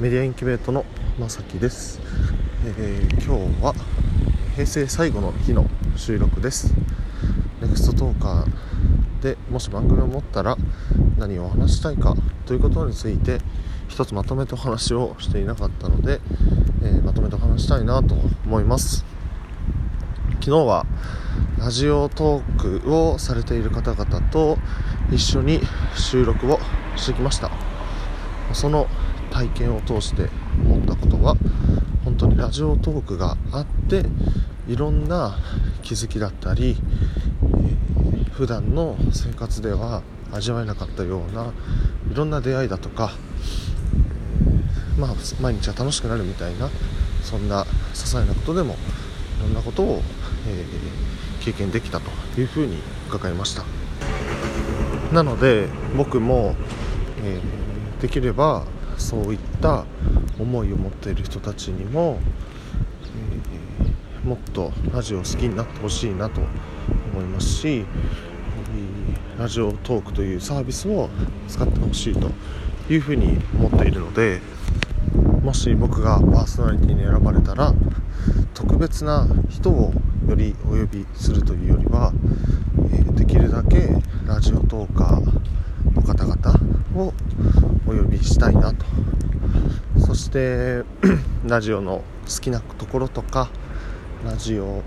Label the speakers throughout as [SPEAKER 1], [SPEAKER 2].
[SPEAKER 1] メディアインキュベートのまさきです、えー、今日は平成最後の日の収録です。ネクストトーカーでもし番組を持ったら何を話したいかということについて一つまとめてお話をしていなかったので、えー、まとめてお話したいなと思います。昨日はラジオトークをされている方々と一緒に収録をしてきました。その体験を通して思ったことは本当にラジオトークがあっていろんな気づきだったり、えー、普段の生活では味わえなかったようないろんな出会いだとか、えー、まあ、毎日が楽しくなるみたいなそんな些細なことでもいろんなことを、えー、経験できたというふうに伺いました。なので僕も、えできればそういった思いを持っている人たちにも、えー、もっとラジオを好きになってほしいなと思いますしラジオトークというサービスを使ってほしいというふうに思っているのでもし僕がパーソナリティに選ばれたら特別な人をよりお呼びするというよりは、えー、できるだけラジオトーカーの方々をお呼びしたいなと。そして ラジオの好きなところとかラジオ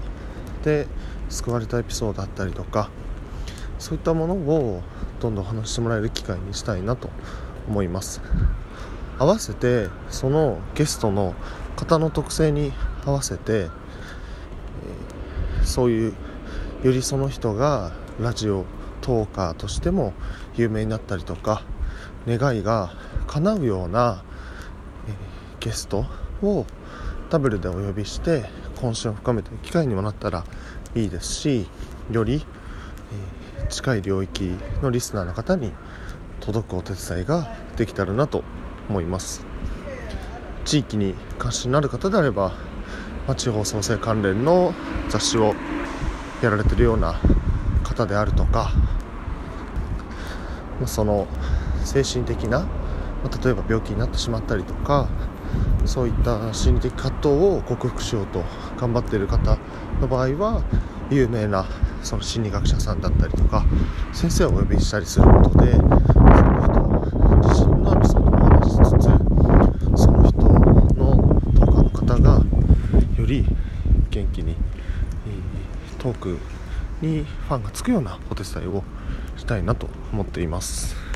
[SPEAKER 1] で救われたエピソードだったりとかそういったものをどんどん話してもらえる機会にしたいなと思います。合わせてそのゲストの方の特性に合わせて、そういうよりその人がラジオトーカーとしても有名になったりとか願いが叶うような、えー、ゲストをダブルでお呼びして懇親を深めていく機会にもなったらいいですしより、えー、近い領域のリスナーの方に届くお手伝いができたらなと思います。地域に関心のある方であれば、まあ、地方創生関連の雑誌をやられてるような方であるとか、まあ、その精神的な、まあ、例えば病気になってしまったりとかそういった心理的葛藤を克服しようと頑張っている方の場合は有名なその心理学者さんだったりとか先生をお呼びしたりすることでその人自身のエピソードも話しつつその人のトーカーの方がより元気にトークにファンがつくようなお手伝いをしたいなと思っています。